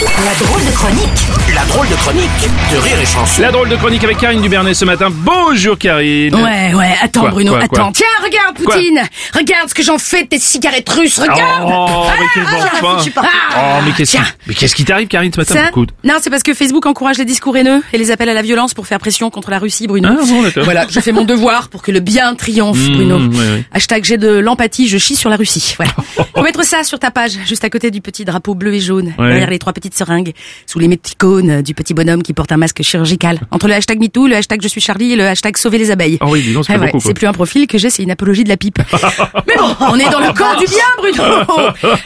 La drôle de chronique La drôle de chronique de Rire et Chanson. La drôle de chronique avec Karine Dubernet ce matin. Bonjour Karine. Ouais, ouais, attends Quoi, Bruno, quoi, quoi attends. Tiens, regarde Poutine Regarde ce que j'en fais de tes cigarettes russes, regarde Oh, mais quel bon Ah, suis pas- Oh, mais qu'est-ce qui, qu'est-ce qui t'arrive Karine ce matin Ça Écoute. Non, c'est parce que Facebook encourage les discours haineux et les appels à la violence pour faire pression contre la Russie, Bruno. Ah bon. Voilà, je fais mon devoir pour que le bien triomphe, Mmh, Bruno. ouais, ouais. Hashtag j'ai de l'empathie, je chie sur la Russie. Voilà. Faut mettre ça sur ta page, juste à côté du petit drapeau bleu et jaune, Ouais. derrière les trois seringues, sous les méticônes du petit bonhomme qui porte un masque chirurgical. Entre le hashtag MeToo, le hashtag Je suis Charlie et le hashtag Sauver les abeilles. Oh oui, dis donc, ça fait Ah ouais, c'est plus un profil que j'ai, c'est une apologie de la pipe. Mais bon, on est dans le camp du bien, Bruno.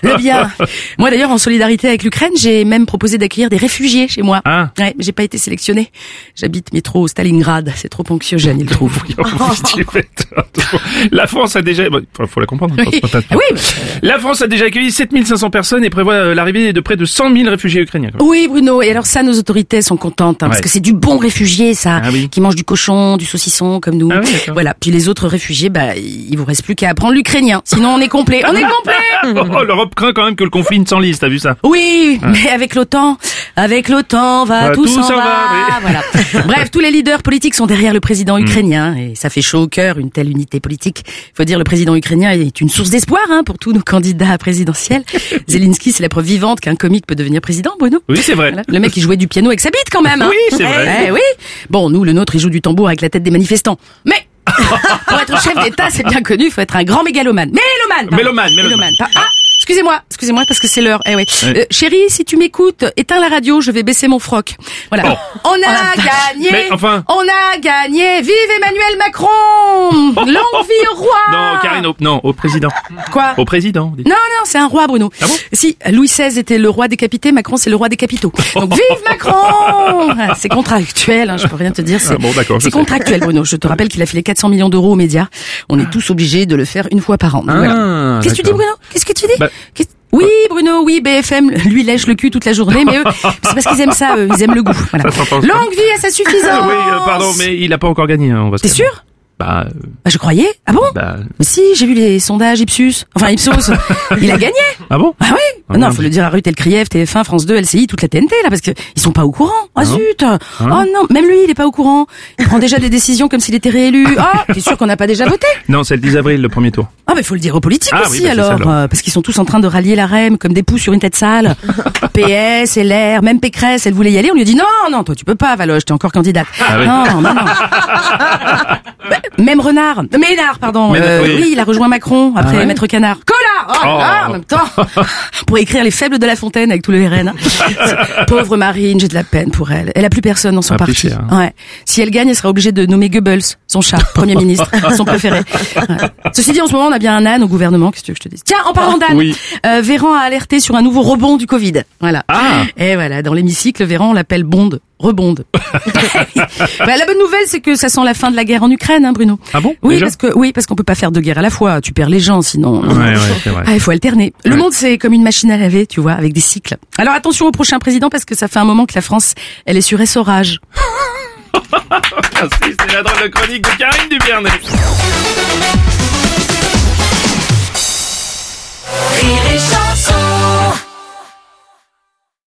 Le bien. Moi d'ailleurs, en solidarité avec l'Ukraine, j'ai même proposé d'accueillir des réfugiés chez moi. Ah. Ouais, j'ai pas été sélectionné. J'habite métro Stalingrad, c'est trop anxiogène, il trouve. La France a déjà, bon, faut- la comprendre. hein, Oui. pas- pas- oui, La France a déjà accueilli 7500 personnes et prévoit euh, l'arrivée de près de 100 000 réfugiés ukrainiens. quand même. oui, Bruno. Et alors ça, nos autorités sont contentes, hein, parce que c'est du bon réfugié, ça, Ah oui. qui mange du cochon, du saucisson, comme nous. Ah oui, voilà. Puis les autres réfugiés, bah, il vous reste plus qu'à apprendre l'ukrainien. Sinon, on est complet. On est complet. Oh, l'Europe craint quand même que le conflit ne s'enlise, t'as vu ça Oui, mais avec l'OTAN, avec l'OTAN, va Bah, tout tout s'en va. Voilà. Bref, tous les leaders politiques sont derrière le président ukrainien et ça fait chaud au cœur une telle unité politique. Il faut dire le président ukrainien est une source d'espoir hein, pour tous nos candidats présidentiels. Zelensky, c'est la preuve vivante qu'un comique peut devenir président, Bruno. Oui, c'est vrai. Voilà. Le mec, il jouait du piano avec sa bite quand même. hein. Oui, c'est vrai. Eh oui. Bon, nous, le nôtre, il joue du tambour avec la tête des manifestants. Mais pour être chef d'État, c'est bien connu, il faut être un grand mégalomane. Mélomane. pardon. Mélomane, Ah, excusez-moi, excusez-moi parce que c'est l'heure. Eh oui. Ouais. Euh, chérie, si tu m'écoutes, éteins la radio, je vais baisser mon froc. Voilà. On a gagné. Mais enfin. On a gagné. Vive Emmanuel Macron. Longue vie au roi. Non, Karine, au, non, au président. Quoi? Au président. non, non, c'est un roi, Bruno. Ah bon? Si, Louis XVI était le roi décapité, Macron, c'est le roi des capitaux. Donc, vive Macron Ah, C'est contractuel, hein, je peux rien te dire. c'est- Ah bon, contractuel, Bruno. Je te rappelle qu'il a filé 400 millions d'euros aux médias. On est tous obligés de le faire une fois par an. Ah, voilà. Qu'est-ce que tu dis. Bruno Qu'est-ce que tu dis Bah, Oui, Bruno, oui, BFM, lui lèche le cul toute la journée, mais eux, c'est parce qu'ils aiment ça, eux, ils aiment le goût. Voilà. Longue vie à sa suffisance Oui, euh, pardon, mais il a pas encore gagné. hein, on va se T'es sûr Bah, euh, Bah, je croyais. Ah bon bah, Mais si, j'ai vu les sondages Ipsus. Enfin, Ipsos. il a gagné. ah bon Ah oui Ah Non, merde. faut le dire à Ruth Elkrieff, TF1, France 2, LCI, toute la TNT, là, parce que ils sont pas au courant. Ah non zut Oh non, même lui, il est pas au courant. Il prend déjà des décisions comme s'il était réélu. Ah, t'es sûr qu'on n'a pas déjà voté Non, c'est le 10 avril, le premier tour. Ah, mais faut le dire aux politiques Ah oui, aussi, bah, ça, alors, euh, parce qu'ils sont tous en train de rallier la REM comme des poux sur une tête sale. PS, LR, même Pécresse, elle voulait y aller, on lui a dit non, non, toi tu peux pas, Valoche, t'es encore candidate. Ah oui. Non, non, non. Bah, même Renard, Ménard, pardon. Ménard, euh, oui. oui. il a rejoint Macron après Ah ouais Maître Canard. Oh, là là, Oh. en même temps Pour écrire les faibles de la fontaine avec tous les RN. Pauvre Marine, j'ai de la peine pour elle. Elle a plus personne dans son Ah, parti. cher, hein. Ouais. Si elle gagne, elle sera obligée de nommer Goebbels, son chat, Premier ministre, son préféré. Ouais. Ceci dit, en ce moment, on a bien un âne au gouvernement, qu'est-ce que tu veux que je te dise? Tiens, en parlant d'âne, Oui. euh, Véran a alerté sur un nouveau rebond du Covid. Voilà. Ah. Et voilà, dans l'hémicycle, Véran, on l'appelle Bond. Rebonde. Bah, la bonne nouvelle, c'est que ça sent la fin de la guerre en Ukraine, hein, Bruno. Ah bon Oui, parce que oui, parce qu'on peut pas faire deux guerres à la fois. Tu perds les gens, sinon. Ouais, ouais, vrai. Ah, il faut alterner. Le Ouais. monde, c'est comme une machine à laver, tu vois, avec des cycles. Alors attention au prochain président, parce que ça fait un moment que la France, elle est sur essorage. Si, c'est la drôle de chronique de Karine Dubernet.